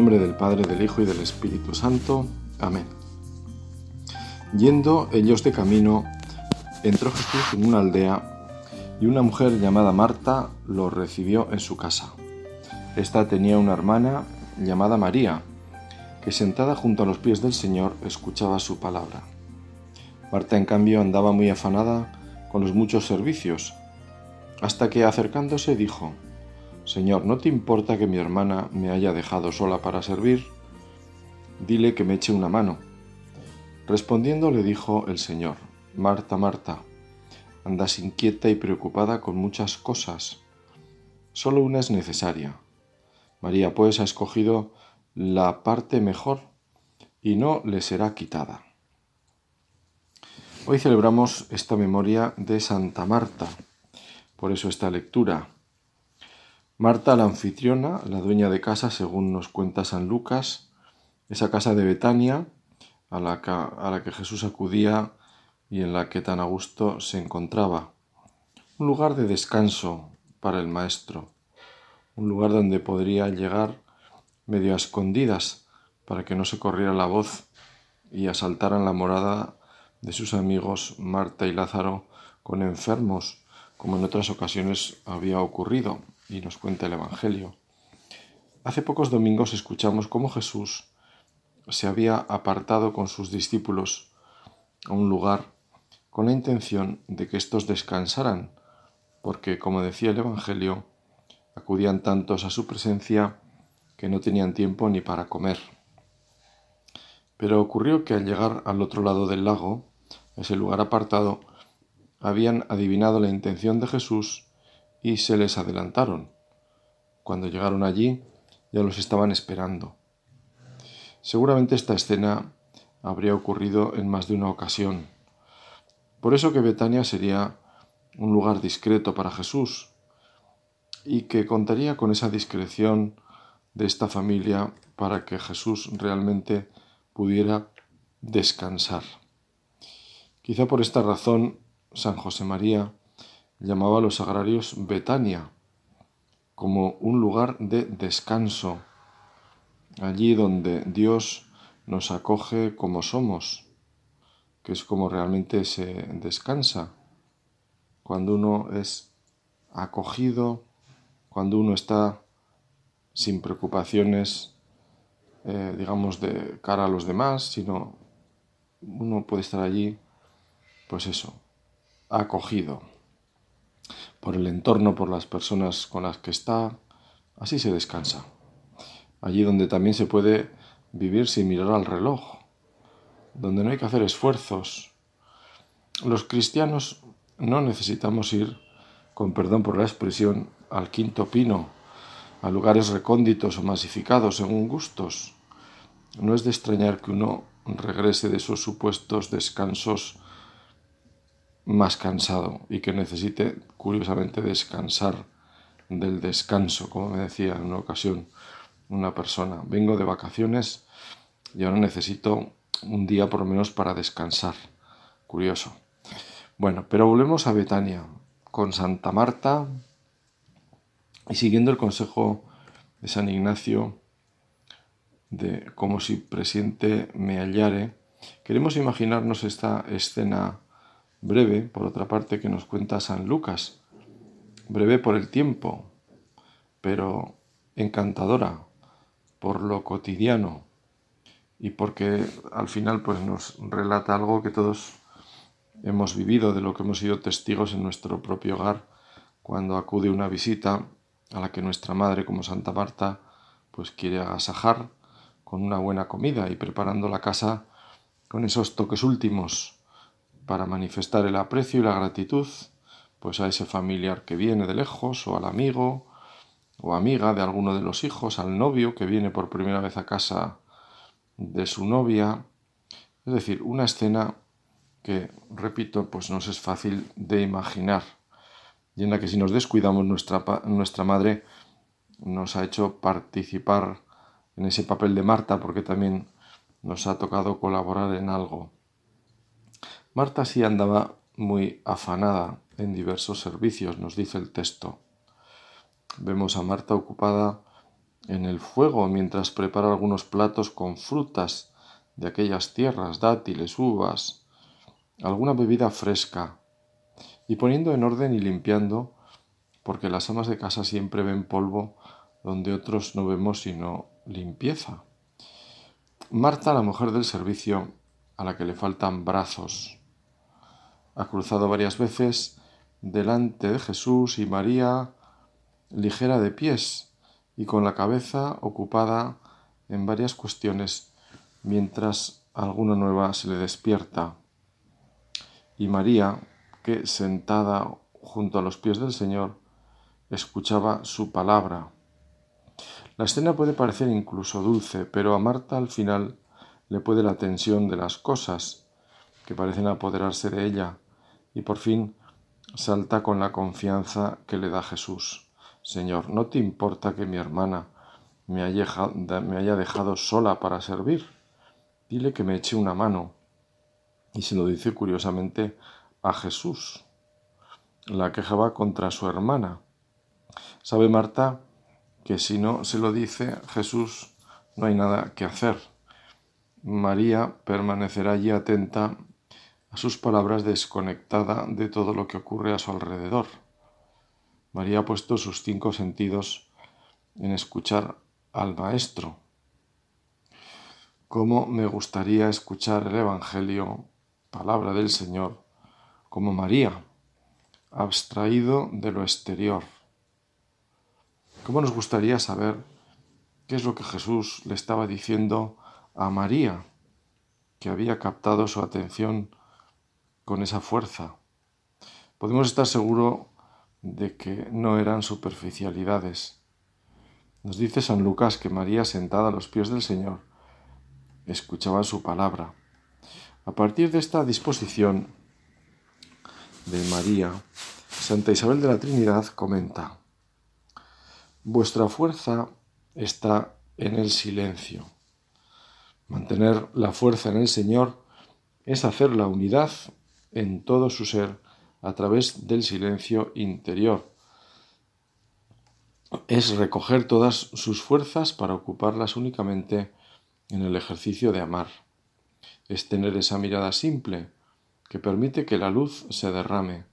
nombre del Padre, del Hijo y del Espíritu Santo. Amén. Yendo ellos de camino, entró Jesús en una aldea y una mujer llamada Marta lo recibió en su casa. Esta tenía una hermana llamada María, que sentada junto a los pies del Señor escuchaba su palabra. Marta, en cambio, andaba muy afanada con los muchos servicios, hasta que acercándose dijo, Señor, ¿no te importa que mi hermana me haya dejado sola para servir? Dile que me eche una mano. Respondiendo le dijo el Señor, Marta, Marta, andas inquieta y preocupada con muchas cosas. Solo una es necesaria. María pues ha escogido la parte mejor y no le será quitada. Hoy celebramos esta memoria de Santa Marta, por eso esta lectura. Marta, la anfitriona, la dueña de casa, según nos cuenta San Lucas, esa casa de Betania a la que, Jesús acudía y en la que tan a gusto se encontraba. Un lugar de descanso para el Maestro, un lugar donde podría llegar medio a escondidas para que no se corriera la voz y asaltaran la morada de sus amigos Marta y Lázaro con enfermos, como en otras ocasiones había ocurrido y nos cuenta el Evangelio. Hace pocos domingos escuchamos cómo Jesús se había apartado con sus discípulos a un lugar con la intención de que éstos descansaran, porque, como decía el Evangelio, acudían tantos a su presencia que no tenían tiempo ni para comer. Pero ocurrió que al llegar al otro lado del lago, ese lugar apartado, habían adivinado la intención de Jesús y se les adelantaron. Cuando llegaron allí ya los estaban esperando. Seguramente esta escena habría ocurrido en más de una ocasión. Por eso que Betania sería un lugar discreto para Jesús y que contaría con esa discreción de esta familia para que Jesús realmente pudiera descansar. Quizá por esta razón San José María llamaba a los agrarios Betania, como un lugar de descanso, allí donde Dios nos acoge como somos, que es como realmente se descansa, cuando uno es acogido, cuando uno está sin preocupaciones, eh, digamos, de cara a los demás, sino uno puede estar allí, pues eso, acogido por el entorno, por las personas con las que está, así se descansa. Allí donde también se puede vivir sin mirar al reloj, donde no hay que hacer esfuerzos. Los cristianos no necesitamos ir, con perdón por la expresión, al quinto pino, a lugares recónditos o masificados según gustos. No es de extrañar que uno regrese de esos supuestos descansos más cansado y que necesite curiosamente descansar del descanso, como me decía en una ocasión una persona. Vengo de vacaciones y ahora necesito un día por lo menos para descansar. Curioso. Bueno, pero volvemos a Betania con Santa Marta y siguiendo el consejo de San Ignacio de como si presidente me hallare, queremos imaginarnos esta escena breve, por otra parte, que nos cuenta San Lucas, breve por el tiempo, pero encantadora por lo cotidiano. Y porque al final pues nos relata algo que todos hemos vivido, de lo que hemos sido testigos en nuestro propio hogar cuando acude una visita a la que nuestra madre como Santa Marta pues quiere agasajar con una buena comida y preparando la casa con esos toques últimos para manifestar el aprecio y la gratitud pues a ese familiar que viene de lejos o al amigo o amiga de alguno de los hijos, al novio que viene por primera vez a casa de su novia. Es decir, una escena que, repito, pues nos es fácil de imaginar y en la que si nos descuidamos nuestra, nuestra madre nos ha hecho participar en ese papel de Marta porque también nos ha tocado colaborar en algo. Marta sí andaba muy afanada en diversos servicios, nos dice el texto. Vemos a Marta ocupada en el fuego mientras prepara algunos platos con frutas de aquellas tierras, dátiles, uvas, alguna bebida fresca, y poniendo en orden y limpiando, porque las amas de casa siempre ven polvo donde otros no vemos sino limpieza. Marta, la mujer del servicio, a la que le faltan brazos, ha cruzado varias veces delante de Jesús y María, ligera de pies y con la cabeza ocupada en varias cuestiones, mientras alguna nueva se le despierta. Y María, que sentada junto a los pies del Señor, escuchaba su palabra. La escena puede parecer incluso dulce, pero a Marta al final le puede la tensión de las cosas que parecen apoderarse de ella y por fin salta con la confianza que le da Jesús. Señor, ¿no te importa que mi hermana me haya, dejado sola para servir? Dile que me eche una mano. Y se lo dice curiosamente a Jesús. La queja va contra su hermana. Sabe Marta que si no se lo dice Jesús, no hay nada que hacer. María permanecerá allí atenta a sus palabras desconectada de todo lo que ocurre a su alrededor. María ha puesto sus cinco sentidos en escuchar al Maestro. ¿Cómo me gustaría escuchar el Evangelio, palabra del Señor, como María, abstraído de lo exterior? ¿Cómo nos gustaría saber qué es lo que Jesús le estaba diciendo a María, que había captado su atención con esa fuerza. Podemos estar seguros de que no eran superficialidades. Nos dice San Lucas que María, sentada a los pies del Señor, escuchaba su palabra. A partir de esta disposición de María, Santa Isabel de la Trinidad comenta, Vuestra fuerza está en el silencio. Mantener la fuerza en el Señor es hacer la unidad en todo su ser a través del silencio interior. Es recoger todas sus fuerzas para ocuparlas únicamente en el ejercicio de amar. Es tener esa mirada simple que permite que la luz se derrame.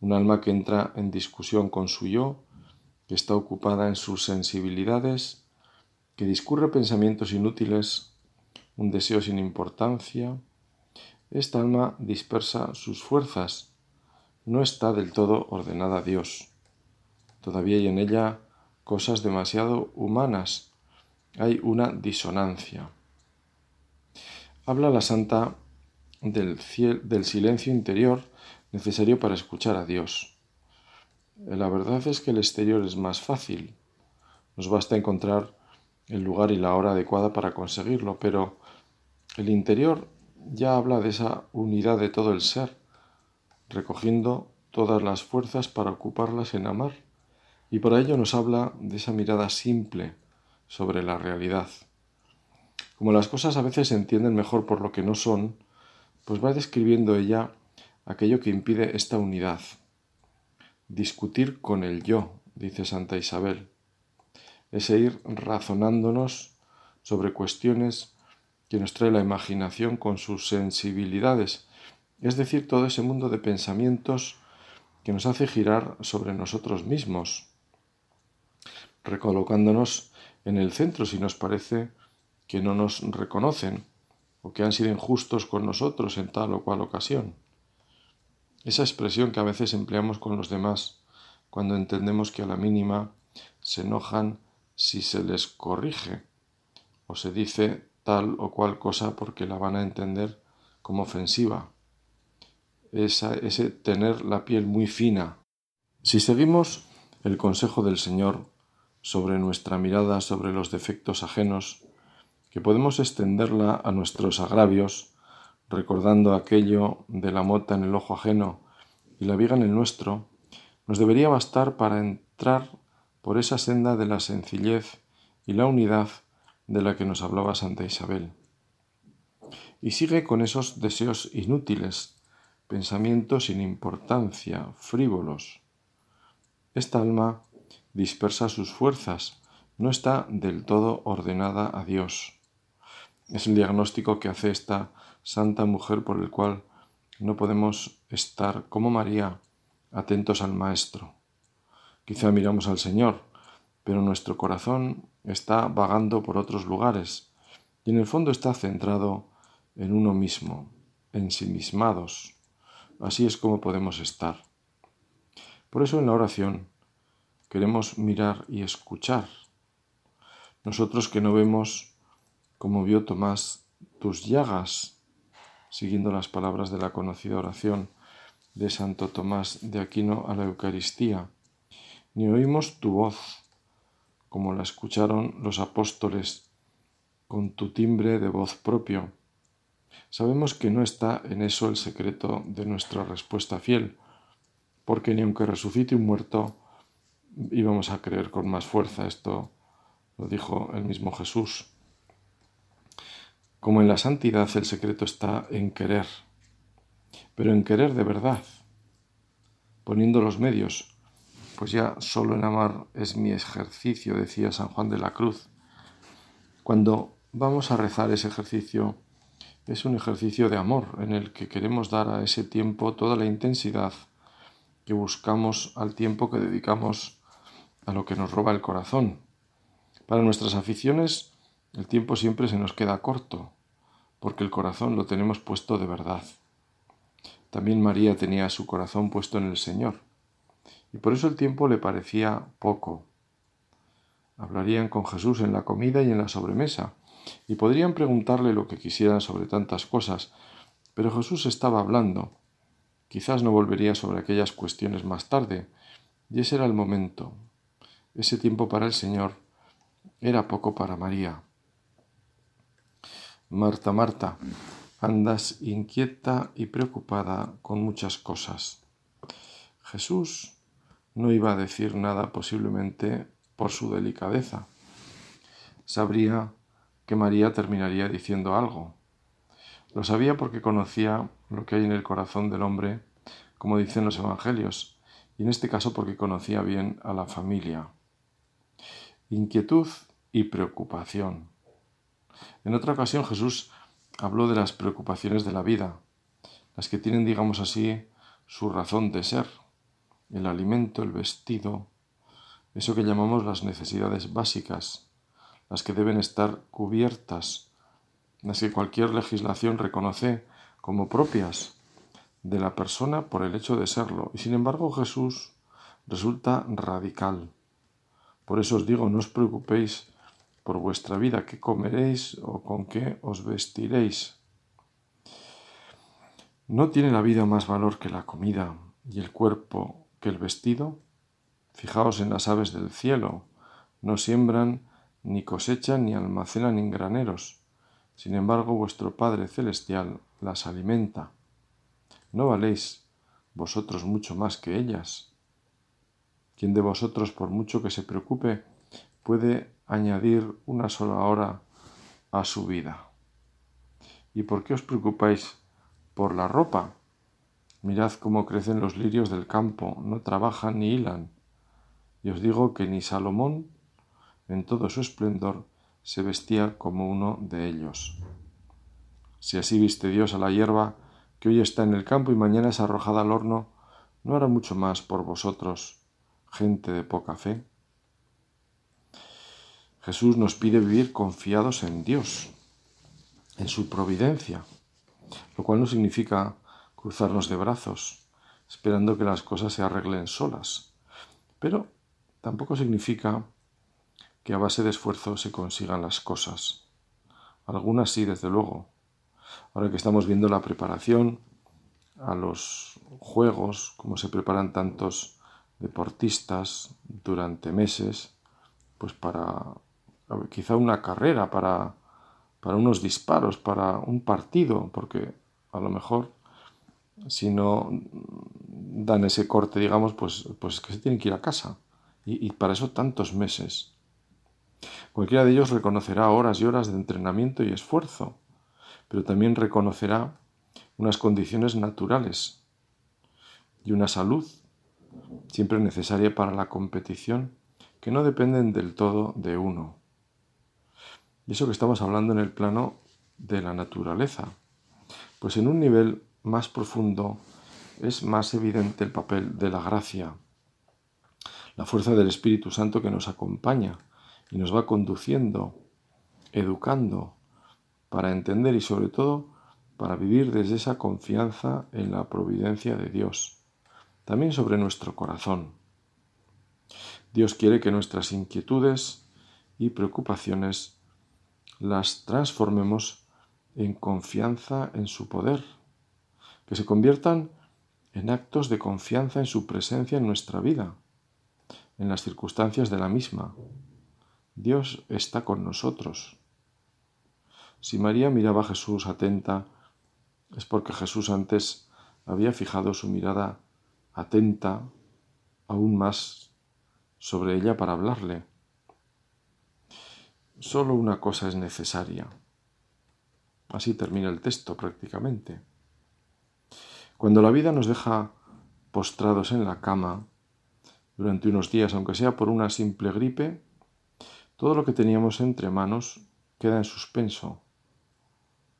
Un alma que entra en discusión con su yo, que está ocupada en sus sensibilidades, que discurre pensamientos inútiles, un deseo sin importancia, esta alma dispersa sus fuerzas, no está del todo ordenada a Dios. Todavía hay en ella cosas demasiado humanas, hay una disonancia. Habla la santa del, del silencio interior necesario para escuchar a Dios. La verdad es que el exterior es más fácil. Nos basta encontrar el lugar y la hora adecuada para conseguirlo, pero el interior ya habla de esa unidad de todo el ser, recogiendo todas las fuerzas para ocuparlas en amar, y por ello nos habla de esa mirada simple sobre la realidad. Como las cosas a veces se entienden mejor por lo que no son, pues va describiendo ella aquello que impide esta unidad. Discutir con el yo, dice Santa Isabel, ese ir razonándonos sobre cuestiones que nos trae la imaginación con sus sensibilidades, es decir, todo ese mundo de pensamientos que nos hace girar sobre nosotros mismos, recolocándonos en el centro si nos parece que no nos reconocen o que han sido injustos con nosotros en tal o cual ocasión. Esa expresión que a veces empleamos con los demás cuando entendemos que a la mínima se enojan si se les corrige o se dice tal o cual cosa porque la van a entender como ofensiva. Esa, ese tener la piel muy fina. Si seguimos el consejo del Señor sobre nuestra mirada sobre los defectos ajenos, que podemos extenderla a nuestros agravios, recordando aquello de la mota en el ojo ajeno y la viga en el nuestro, nos debería bastar para entrar por esa senda de la sencillez y la unidad de la que nos hablaba Santa Isabel. Y sigue con esos deseos inútiles, pensamientos sin importancia, frívolos. Esta alma dispersa sus fuerzas, no está del todo ordenada a Dios. Es el diagnóstico que hace esta santa mujer por el cual no podemos estar como María atentos al Maestro. Quizá miramos al Señor, pero nuestro corazón está vagando por otros lugares y en el fondo está centrado en uno mismo, ensimismados. Así es como podemos estar. Por eso en la oración queremos mirar y escuchar. Nosotros que no vemos, como vio Tomás, tus llagas, siguiendo las palabras de la conocida oración de Santo Tomás de Aquino a la Eucaristía, ni oímos tu voz, como la escucharon los apóstoles con tu timbre de voz propio. Sabemos que no está en eso el secreto de nuestra respuesta fiel, porque ni aunque resucite un muerto, íbamos a creer con más fuerza. Esto lo dijo el mismo Jesús. Como en la santidad el secreto está en querer, pero en querer de verdad, poniendo los medios, pues ya solo en amar es mi ejercicio, decía San Juan de la Cruz. Cuando vamos a rezar ese ejercicio, es un ejercicio de amor en el que queremos dar a ese tiempo toda la intensidad que buscamos al tiempo que dedicamos a lo que nos roba el corazón. Para nuestras aficiones el tiempo siempre se nos queda corto, porque el corazón lo tenemos puesto de verdad. También María tenía su corazón puesto en el Señor, y por eso el tiempo le parecía poco. Hablarían con Jesús en la comida y en la sobremesa, y podrían preguntarle lo que quisieran sobre tantas cosas, pero Jesús estaba hablando. Quizás no volvería sobre aquellas cuestiones más tarde, y ese era el momento. Ese tiempo para el Señor era poco para María. Marta, Marta, andas inquieta y preocupada con muchas cosas. Jesús no iba a decir nada posiblemente por su delicadeza. Sabría que María terminaría diciendo algo. Lo sabía porque conocía lo que hay en el corazón del hombre, como dicen los evangelios, y en este caso porque conocía bien a la familia. Inquietud y preocupación. En otra ocasión Jesús habló de las preocupaciones de la vida, las que tienen, digamos así, su razón de ser, el alimento, el vestido, eso que llamamos las necesidades básicas, las que deben estar cubiertas, las que cualquier legislación reconoce como propias de la persona por el hecho de serlo. Y sin embargo Jesús resulta radical. Por eso os digo, no os preocupéis por vuestra vida, qué comeréis o con qué os vestiréis. ¿No tiene la vida más valor que la comida y el cuerpo que el vestido? Fijaos en las aves del cielo, no siembran ni cosechan ni almacenan en graneros. Sin embargo, vuestro Padre Celestial las alimenta. ¿No valéis vosotros mucho más que ellas? ¿Quién de vosotros, por mucho que se preocupe, puede añadir una sola hora a su vida? ¿Y por qué os preocupáis por la ropa? Mirad cómo crecen los lirios del campo, no trabajan ni hilan. Y os digo que ni Salomón en todo su esplendor, se vestía como uno de ellos. Si así viste Dios a la hierba que hoy está en el campo y mañana es arrojada al horno, ¿no hará mucho más por vosotros, gente de poca fe? Jesús nos pide vivir confiados en Dios, en su providencia, lo cual no significa cruzarnos de brazos, esperando que las cosas se arreglen solas, pero tampoco significa que a base de esfuerzo se consigan las cosas. Algunas sí, desde luego. Ahora que estamos viendo la preparación a los juegos, como se preparan tantos deportistas durante meses, pues para quizá una carrera, para, para unos disparos, para un partido, porque a lo mejor si no dan ese corte, digamos, pues, pues que se tienen que ir a casa. Y, y para eso tantos meses. Cualquiera de ellos reconocerá horas y horas de entrenamiento y esfuerzo, pero también reconocerá unas condiciones naturales y una salud siempre necesaria para la competición que no dependen del todo de uno. Y eso que estamos hablando en el plano de la naturaleza. Pues en un nivel más profundo es más evidente el papel de la gracia, la fuerza del Espíritu Santo que nos acompaña y nos va conduciendo, educando, para entender y sobre todo para vivir desde esa confianza en la providencia de Dios, también sobre nuestro corazón. Dios quiere que nuestras inquietudes y preocupaciones las transformemos en confianza en su poder, que se conviertan en actos de confianza en su presencia en nuestra vida, en las circunstancias de la misma. Dios está con nosotros. Si María miraba a Jesús atenta, es porque Jesús antes había fijado su mirada atenta aún más sobre ella para hablarle. Solo una cosa es necesaria. Así termina el texto prácticamente. Cuando la vida nos deja postrados en la cama durante unos días, aunque sea por una simple gripe, todo lo que teníamos entre manos queda en suspenso.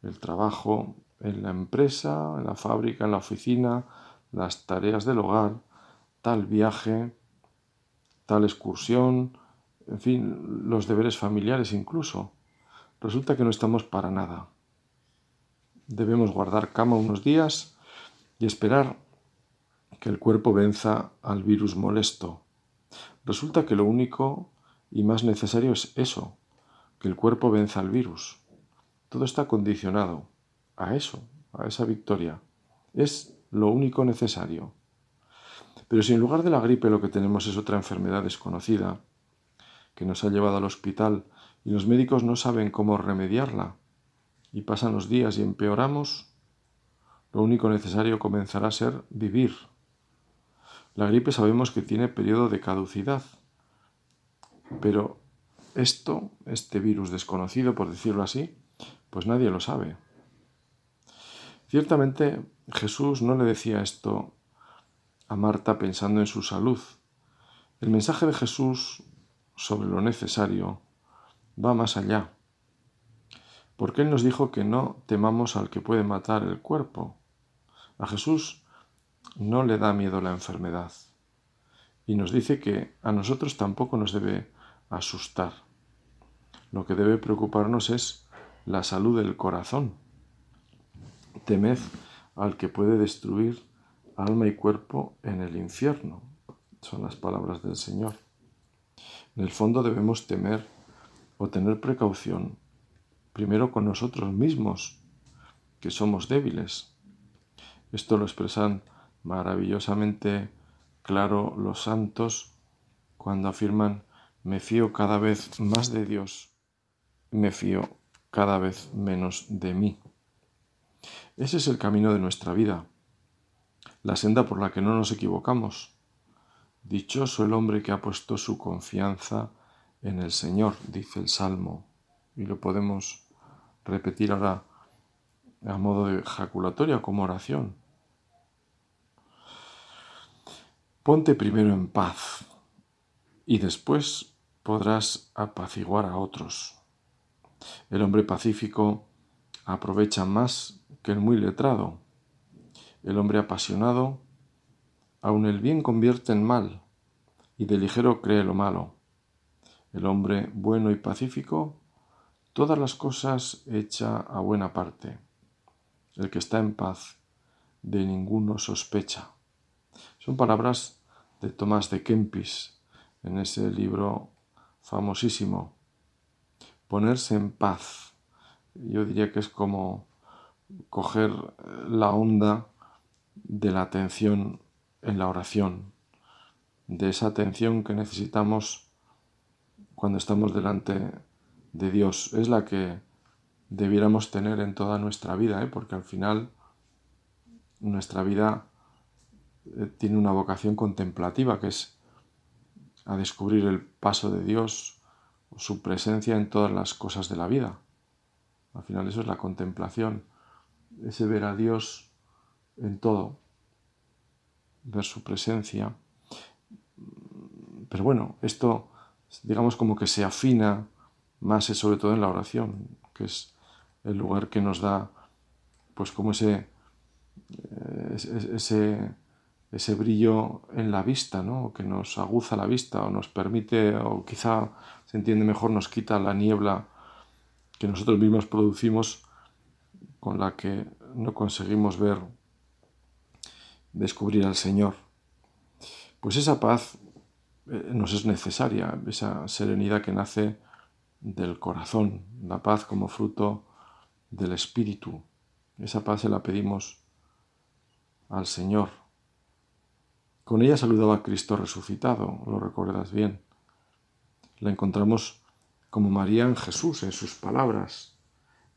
El trabajo en la empresa, en la fábrica, en la oficina, las tareas del hogar, tal viaje, tal excursión, en fin, los deberes familiares incluso. Resulta que no estamos para nada. Debemos guardar cama unos días y esperar que el cuerpo venza al virus molesto. Resulta que lo único y más necesario es eso, que el cuerpo venza al virus. Todo está condicionado a eso, a esa victoria. Es lo único necesario. Pero si en lugar de la gripe lo que tenemos es otra enfermedad desconocida, que nos ha llevado al hospital y los médicos no saben cómo remediarla, y pasan los días y empeoramos, lo único necesario comenzará a ser vivir. La gripe sabemos que tiene periodo de caducidad, pero esto, este virus desconocido, por decirlo así, pues nadie lo sabe. Ciertamente Jesús no le decía esto a Marta pensando en su salud. El mensaje de Jesús sobre lo necesario va más allá, porque Él nos dijo que no temamos al que puede matar el cuerpo. A Jesús no le da miedo la enfermedad y nos dice que a nosotros tampoco nos debe asustar. Lo que debe preocuparnos es la salud del corazón temed al que puede destruir alma y cuerpo en el infierno. Son las palabras del Señor. En el fondo debemos temer o tener precaución primero con nosotros mismos, que somos débiles. Esto lo expresan maravillosamente claro los santos cuando afirman me fío cada vez más de Dios, me fío cada vez menos de mí. Ese es el camino de nuestra vida, la senda por la que no nos equivocamos. Dichoso el hombre que ha puesto su confianza en el Señor, dice el Salmo, y lo podemos repetir ahora a modo de ejaculatoria como oración. Ponte primero en paz y después podrás apaciguar a otros. El hombre pacífico aprovecha más que el muy letrado. El hombre apasionado, aun el bien convierte en mal, y de ligero cree lo malo. El hombre bueno y pacífico, todas las cosas echa a buena parte. El que está en paz, de ninguno sospecha. Son palabras de Tomás de Kempis en ese libro famosísimo. Ponerse en paz. Yo diría que es como coger la onda de la atención en la oración, de esa atención que necesitamos cuando estamos delante de Dios. Es la que debiéramos tener en toda nuestra vida, ¿eh? porque al final nuestra vida tiene una vocación contemplativa, que es a descubrir el paso de Dios, su presencia en todas las cosas de la vida. Al final eso es la contemplación ese ver a Dios en todo, ver su presencia. Pero bueno, esto digamos como que se afina más sobre todo en la oración, que es el lugar que nos da pues como ese, eh, ese, ese brillo en la vista, ¿no? que nos aguza la vista o nos permite, o quizá se entiende mejor, nos quita la niebla que nosotros mismos producimos con la que no conseguimos ver, descubrir al Señor. Pues esa paz eh, nos es necesaria, esa serenidad que nace del corazón, la paz como fruto del Espíritu. Esa paz se la pedimos al Señor. Con ella saludaba a Cristo resucitado, lo recuerdas bien. La encontramos como María en Jesús, en sus palabras,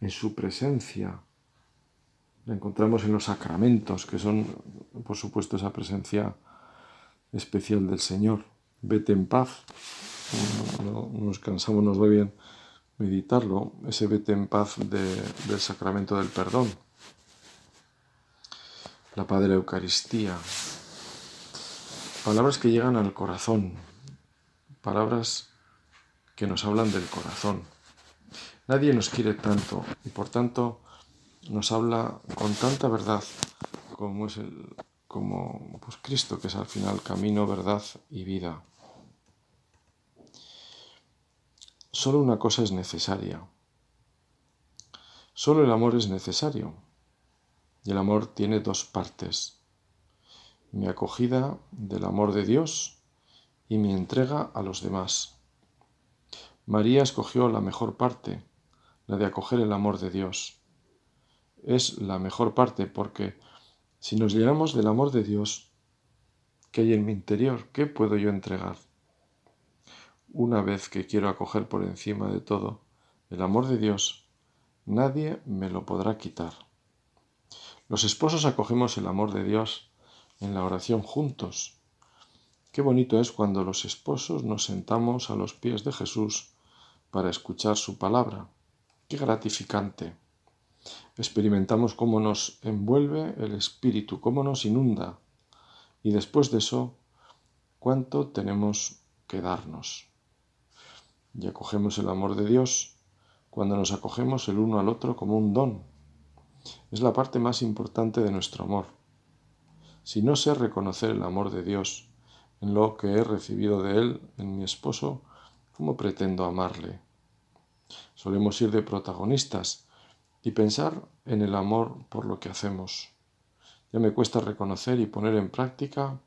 en su presencia. La encontramos en los sacramentos, que son, por supuesto, esa presencia especial del Señor. Vete en paz. No, nos cansamos, nos bien meditarlo, ese vete en paz del sacramento del perdón. La Padre Eucaristía. Palabras que llegan al corazón, palabras que nos hablan del corazón. Nadie nos quiere tanto y por tanto nos habla con tanta verdad como es el como pues Cristo que es al final camino, verdad y vida. Solo una cosa es necesaria. Solo el amor es necesario. Y el amor tiene dos partes. Mi acogida del amor de Dios y mi entrega a los demás. María escogió la mejor parte, la de acoger el amor de Dios. Es la mejor parte porque si nos llenamos del amor de Dios, ¿qué hay en mi interior? ¿Qué puedo yo entregar? Una vez que quiero acoger por encima de todo el amor de Dios, nadie me lo podrá quitar. Los esposos acogemos el amor de Dios en la oración juntos. Qué bonito es cuando los esposos nos sentamos a los pies de Jesús para escuchar su palabra. Qué gratificante. Experimentamos cómo nos envuelve el Espíritu, cómo nos inunda. Y después de eso, cuánto tenemos que darnos. Y acogemos el amor de Dios cuando nos acogemos el uno al otro como un don. Es la parte más importante de nuestro amor. Si no sé reconocer el amor de Dios en lo que he recibido de Él, en mi esposo, ¿cómo pretendo amarle? Solemos ir de protagonistas y pensar en el amor por lo que hacemos. Ya me cuesta reconocer y poner en práctica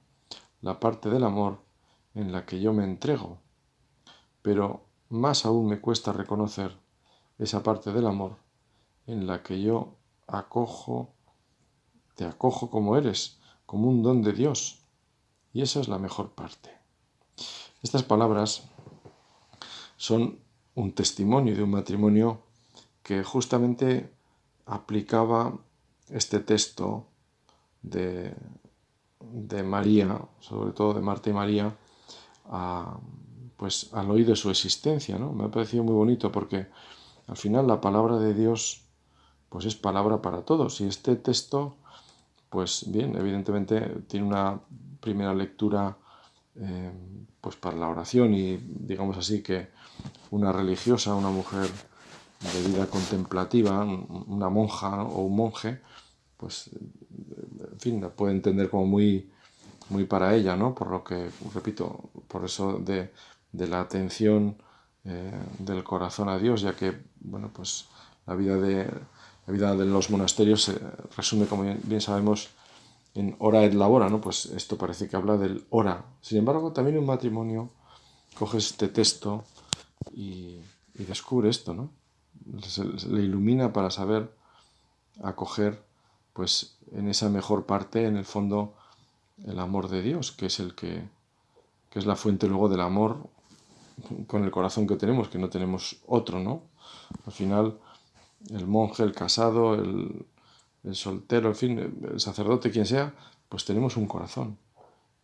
la parte del amor en la que yo me entrego, pero más aún me cuesta reconocer esa parte del amor en la que yo acojo, te acojo como eres, como un don de Dios. Y esa es la mejor parte. Estas palabras son un testimonio de un matrimonio que justamente aplicaba este texto de, de María, sobre todo de Marta y María, pues al oído de su existencia. ¿no? Me ha parecido muy bonito porque al final la palabra de Dios pues es palabra para todos y este texto pues bien, evidentemente tiene una primera lectura eh, pues para la oración y digamos así que una religiosa, una mujer de vida contemplativa, una monja o un monje, pues en fin, la puede entender como muy, muy para ella, ¿no? Por lo que, repito, por eso de, la atención eh, del corazón a Dios, ya que, bueno, pues la vida de, la vida de los monasterios se resume, como bien sabemos, en hora et labora, ¿no? Pues esto parece que habla del hora. Sin embargo, también un matrimonio coge este texto y, descubre esto, ¿no? le ilumina para saber acoger, pues en esa mejor parte, en el fondo, el amor de Dios, que es el que, que es la fuente luego del amor con el corazón que tenemos, que no tenemos otro, ¿no? Al final, el monje, el casado, el, soltero, en fin, el sacerdote, quien sea, pues tenemos un corazón.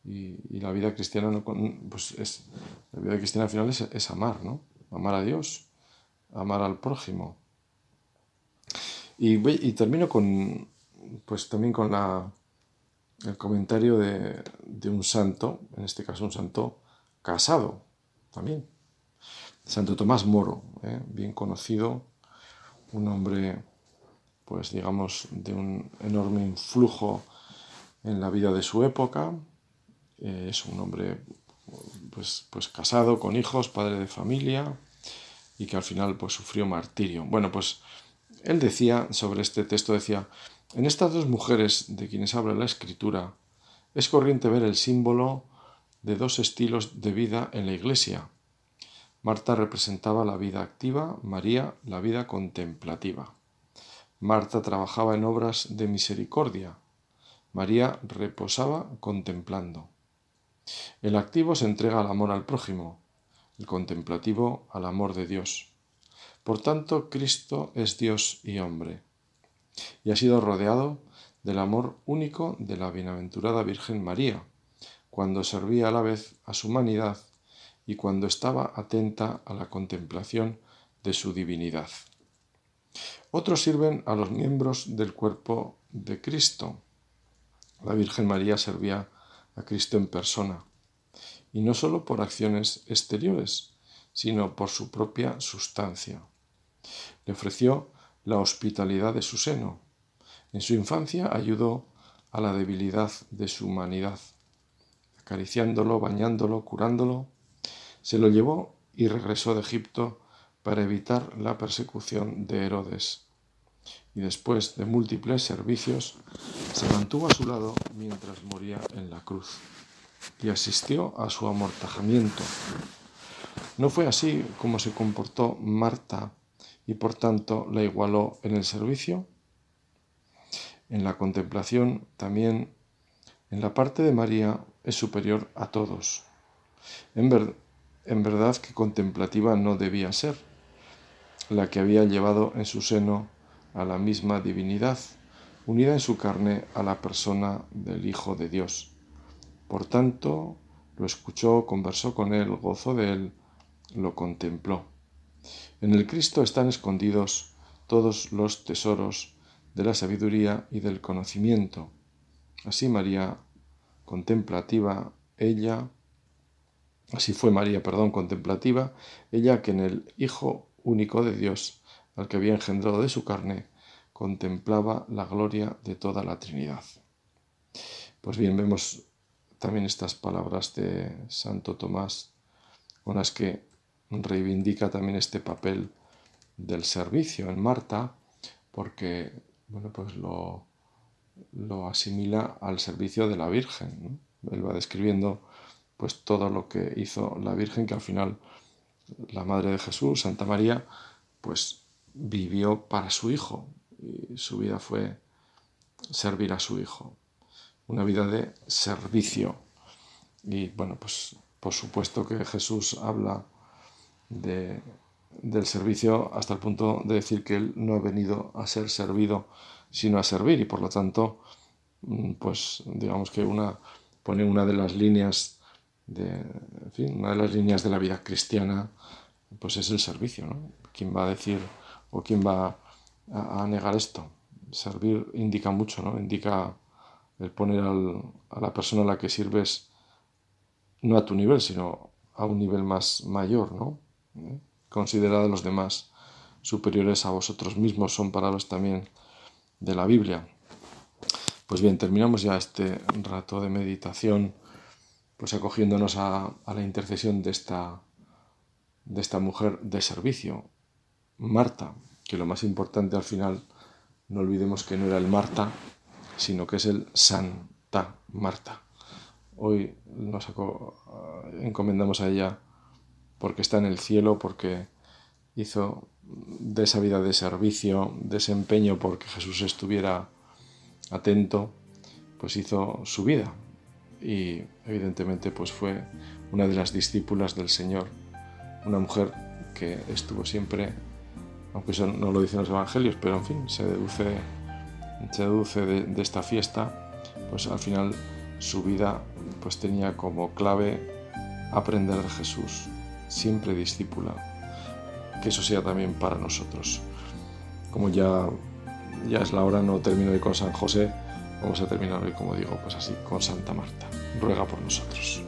Y, la vida cristiana, no, pues es, la vida cristiana al final es, amar, ¿no? Amar a Dios, amar al prójimo. Y, y termino con, pues también con la, el comentario de, de un santo, en este caso un santo casado, también, Santo Tomás Moro, ¿eh? bien conocido, un hombre, pues digamos, de un enorme influjo en la vida de su época. Eh, es un hombre pues, pues casado, con hijos, padre de familia y que al final pues sufrió martirio. Bueno, pues él decía sobre este texto, decía, en estas dos mujeres de quienes habla la escritura, es corriente ver el símbolo de dos estilos de vida en la iglesia, Marta representaba la vida activa, María la vida contemplativa. Marta trabajaba en obras de misericordia, María reposaba contemplando. El activo se entrega al amor al prójimo, el contemplativo al amor de Dios. Por tanto, Cristo es Dios y hombre, y ha sido rodeado del amor único de la bienaventurada Virgen María, cuando servía a la vez a su humanidad y cuando estaba atenta a la contemplación de su divinidad. Otros sirven a los miembros del cuerpo de Cristo. La Virgen María servía a Cristo en persona, y no sólo por acciones exteriores, sino por su propia sustancia. Le ofreció la hospitalidad de su seno. En su infancia ayudó a la debilidad de su humanidad, acariciándolo, bañándolo, curándolo se lo llevó y regresó de Egipto para evitar la persecución de Herodes. Y después de múltiples servicios, se mantuvo a su lado mientras moría en la cruz y asistió a su amortajamiento. No fue así como se comportó Marta y por tanto la igualó en el servicio. En la contemplación también, en la parte de María, es superior a todos. En, ver, en verdad que contemplativa no debía ser, la que había llevado en su seno a la misma divinidad, unida en su carne a la persona del Hijo de Dios. Por tanto, lo escuchó, conversó con él, gozó de él, lo contempló. En el Cristo están escondidos todos los tesoros de la sabiduría y del conocimiento. Así María, contemplativa, ella, Así fue María, perdón, contemplativa, ella que en el Hijo único de Dios, al que había engendrado de su carne, contemplaba la gloria de toda la Trinidad. Pues bien, vemos también estas palabras de Santo Tomás, con las que reivindica también este papel del servicio en Marta, porque bueno, pues lo, lo asimila al servicio de la Virgen. Él va describiendo pues todo lo que hizo la Virgen, que al final la Madre de Jesús, Santa María, pues vivió para su Hijo y su vida fue servir a su Hijo, una vida de servicio. Y bueno, pues por supuesto que Jesús habla de, del servicio hasta el punto de decir que Él no ha venido a ser servido, sino a servir y por lo tanto, mm, pues digamos que una pone una de las líneas de, fin, una de las líneas de la vida cristiana pues es el servicio. ¿no? ¿Quién va a decir o quién va a, negar esto? Servir indica mucho, ¿no? indica el poner a la persona a la que sirves no a tu nivel, sino a un nivel más mayor, ¿no? ¿Eh? Considerad a los demás superiores a vosotros mismos, son palabras también de la Biblia. Pues bien, terminamos ya este rato de meditación pues acogiéndonos a, la intercesión de esta, de esta mujer de servicio, Marta, que lo más importante al final, no olvidemos que no era el Marta, sino que es el Santa Marta. Hoy nos encomendamos a ella porque está en el cielo, porque hizo de esa vida de servicio, desempeño porque Jesús estuviera atento, pues hizo su vida, y evidentemente pues fue una de las discípulas del Señor, una mujer que estuvo siempre, aunque eso no lo dicen los evangelios, pero en fin, se deduce, se deduce de, esta fiesta, pues al final su vida pues tenía como clave aprender de Jesús, siempre discípula, que eso sea también para nosotros. Como ya, ya es la hora, no termino de con San José, Vamos a terminar hoy, como digo, pues así, con Santa Marta. Ruega por nosotros.